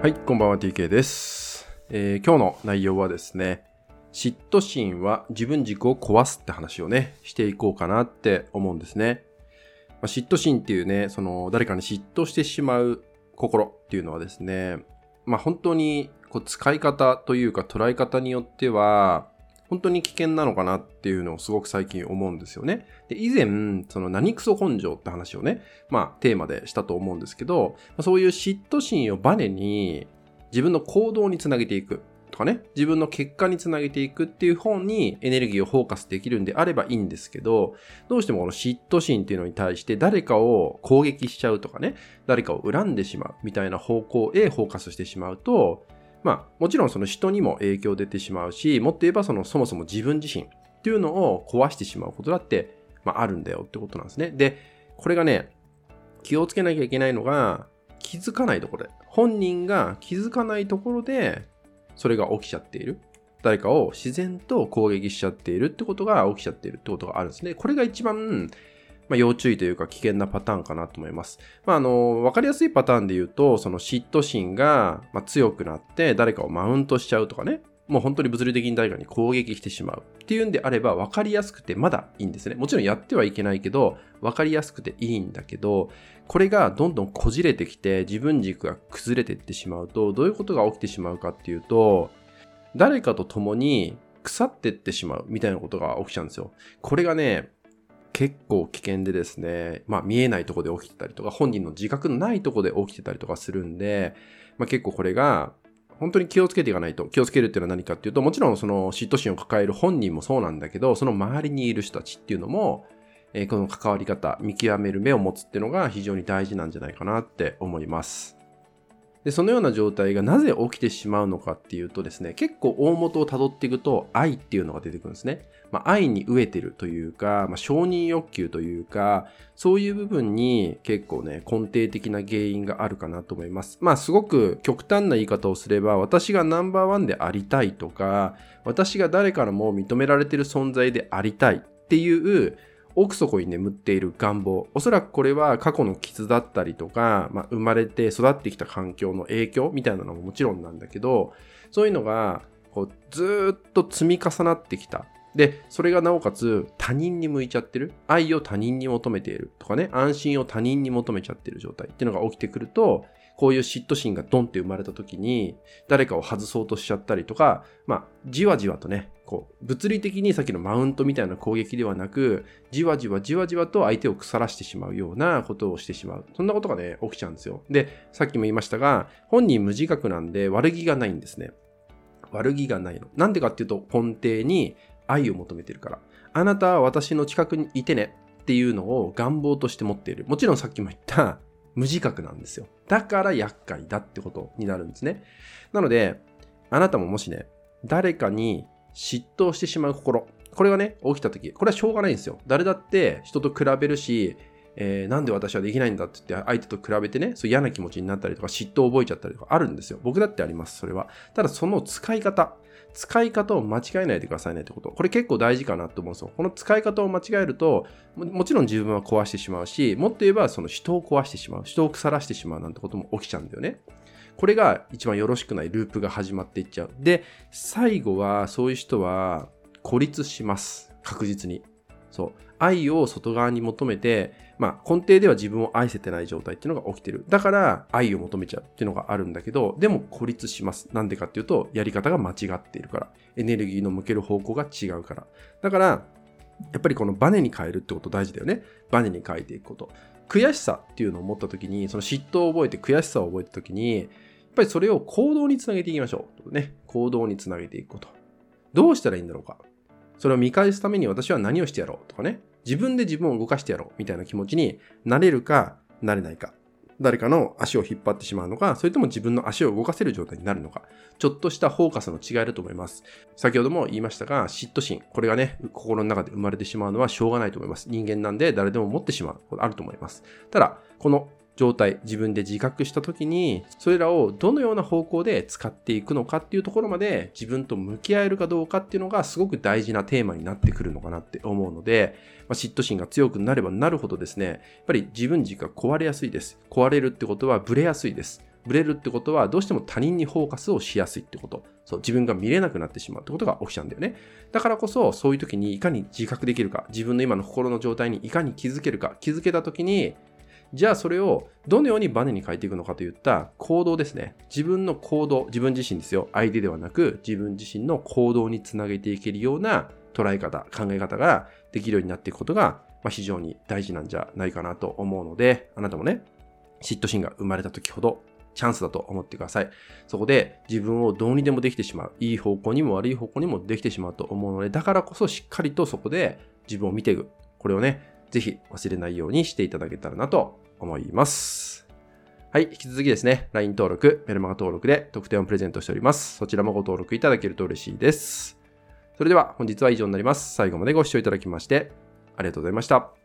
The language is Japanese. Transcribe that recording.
はい、こんばんは TK です、えー今日の内容はですね、嫉妬心は自分軸を壊すって話をね、していこうかなって思うんですね。まあ、嫉妬心っていうね、その誰かに嫉妬してしまう心っていうのはですね、まあ本当にこう使い方というか捉え方によっては、本当に危険なのかなっていうのをすごく最近思うんですよね。で、以前、その何クソ根性って話をね、まあテーマでしたと思うんですけど、そういう嫉妬心をバネに自分の行動につなげていくとかね、自分の結果につなげていくっていう方にエネルギーをフォーカスできるんであればいいんですけど、どうしてもこの嫉妬心っていうのに対して誰かを攻撃しちゃうとかね、誰かを恨んでしまうみたいな方向へフォーカスしてしまうと、まあもちろんその人にも影響出てしまうし、もっと言えばそのそもそも自分自身っていうのを壊してしまうことだって、まああるんだよってことなんですね。で、これがね、気をつけなきゃいけないのが、気づかないところで、本人が気づかないところで、それが起きちゃっている。誰かを自然と攻撃しちゃっているってことが起きちゃっているってことがあるんですね。これが一番、まあ、要注意というか危険なパターンかなと思います。まあ、あの、わかりやすいパターンで言うと、その嫉妬心が、ま、強くなって誰かをマウントしちゃうとかね。もう本当に物理的に誰かに攻撃してしまうっていうんであれば分かりやすくてまだいいんですね。もちろんやってはいけないけど、分かりやすくていいんだけど、これがどんどんこじれてきて自分軸が崩れていってしまうと、どういうことが起きてしまうかっていうと、誰かと共に腐ってってしまうみたいなことが起きちゃうんですよ。これがね、結構危険でですね、まあ見えないとこで起きてたりとか、本人の自覚のないとこで起きてたりとかするんで、まあ結構これが本当に気をつけていかないと。気をつけるっていうのは何かっていうと、もちろんその嫉妬心を抱える本人もそうなんだけど、その周りにいる人たちっていうのも、えーこの関わり方、見極める目を持つっていうのが非常に大事なんじゃないかなって思います。で、そのような状態がなぜ起きてしまうのかっていうとですね、結構大元をたどっていくと愛っていうのが出てくるんですね。まあ、愛に飢えてるというか、まあ、承認欲求というか、そういう部分に結構ね、根底的な原因があるかなと思います。まあ、すごく極端な言い方をすれば、私がナンバーワンでありたいとか、私が誰からも認められてる存在でありたいっていう、奥底に眠っている願望。おそらくこれは過去の傷だったりとか、まあ、生まれて育ってきた環境の影響みたいなのももちろんなんだけど、そういうのがこうずっと積み重なってきた。で、それがなおかつ他人に向いちゃってる。愛を他人に求めているとかね、安心を他人に求めちゃってる状態っていうのが起きてくると、こういう嫉妬心がドンって生まれた時に、誰かを外そうとしちゃったりとか、まあ、じわじわとね、こう、物理的にさっきのマウントみたいな攻撃ではなく、じわじわじわじわと相手を腐らしてしまうようなことをしてしまう。そんなことがね、起きちゃうんですよ。で、さっきも言いましたが、本人無自覚なんで悪気がないんですね。悪気がないの。なんでかっていうと、根底に愛を求めてるから。あなたは私の近くにいてねっていうのを願望として持っている。もちろんさっきも言った無自覚なんですよ。だから厄介だってことになるんですね。なので、あなたももしね、誰かに嫉妬してしまう心。これがね、起きた時、これはしょうがないんですよ。誰だって人と比べるし、えーなんで私はできないんだって言って相手と比べてね、そう嫌な気持ちになったりとか嫉妬を覚えちゃったりとかあるんですよ。僕だってあります、それは。ただその使い方、使い方を間違えないでくださいねってこと。これ結構大事かなと思うんですよ。この使い方を間違えると、もちろん自分は壊してしまうし、もっと言えばその人を壊してしまう、人を腐らしてしまうなんてことも起きちゃうんだよね。これが一番よろしくないループが始まっていっちゃう。で、最後はそういう人は孤立します。確実に。そう。愛を外側に求めて、まあ根底では自分を愛せてない状態っていうのが起きてる。だから愛を求めちゃうっていうのがあるんだけど、でも孤立します。なんでかっていうと、やり方が間違っているから。エネルギーの向ける方向が違うから。だから、やっぱりこのバネに変えるってこと大事だよね。バネに変えていくこと。悔しさっていうのを持った時に、その嫉妬を覚えて悔しさを覚えた時に、やっぱりそれを行動につなげていきましょう。ね。行動につなげていくこと。どうしたらいいんだろうか。それを見返すために私は何をしてやろうとかね。自分で自分を動かしてやろうみたいな気持ちになれるか、なれないか。誰かの足を引っ張ってしまうのか、それとも自分の足を動かせる状態になるのか。ちょっとしたフォーカスの違いだと思います。先ほども言いましたが、嫉妬心。これがね、心の中で生まれてしまうのはしょうがないと思います。人間なんで誰でも持ってしまうことあると思います。ただ、この状態、自分で自覚した時に、それらをどのような方向で使っていくのかっていうところまで自分と向き合えるかどうかっていうのがすごく大事なテーマになってくるのかなって思うので、まあ、嫉妬心が強くなればなるほどですね、やっぱり自分軸が壊れやすいです。壊れるってことはブレやすいです。ブレるってことはどうしても他人にフォーカスをしやすいってこと。そう、自分が見れなくなってしまうってことが起きちゃうんだよね。だからこそ、そういう時にいかに自覚できるか、自分の今の心の状態にいかに気づけるか、気づけた時に、じゃあそれをどのようにバネに変えていくのかといった行動ですね。自分の行動、自分自身ですよ。相手ではなく自分自身の行動につなげていけるような捉え方、考え方ができるようになっていくことが、まあ、非常に大事なんじゃないかなと思うので、あなたもね、嫉妬心が生まれた時ほどチャンスだと思ってください。そこで自分をどうにでもできてしまう。いい方向にも悪い方向にもできてしまうと思うので、だからこそしっかりとそこで自分を見ていく。これをね、ぜひ忘れないようにしていただけたらなと思います。はい。引き続きですね、LINE 登録、メルマガ登録で特典をプレゼントしております。そちらもご登録いただけると嬉しいです。それでは本日は以上になります。最後までご視聴いただきましてありがとうございました。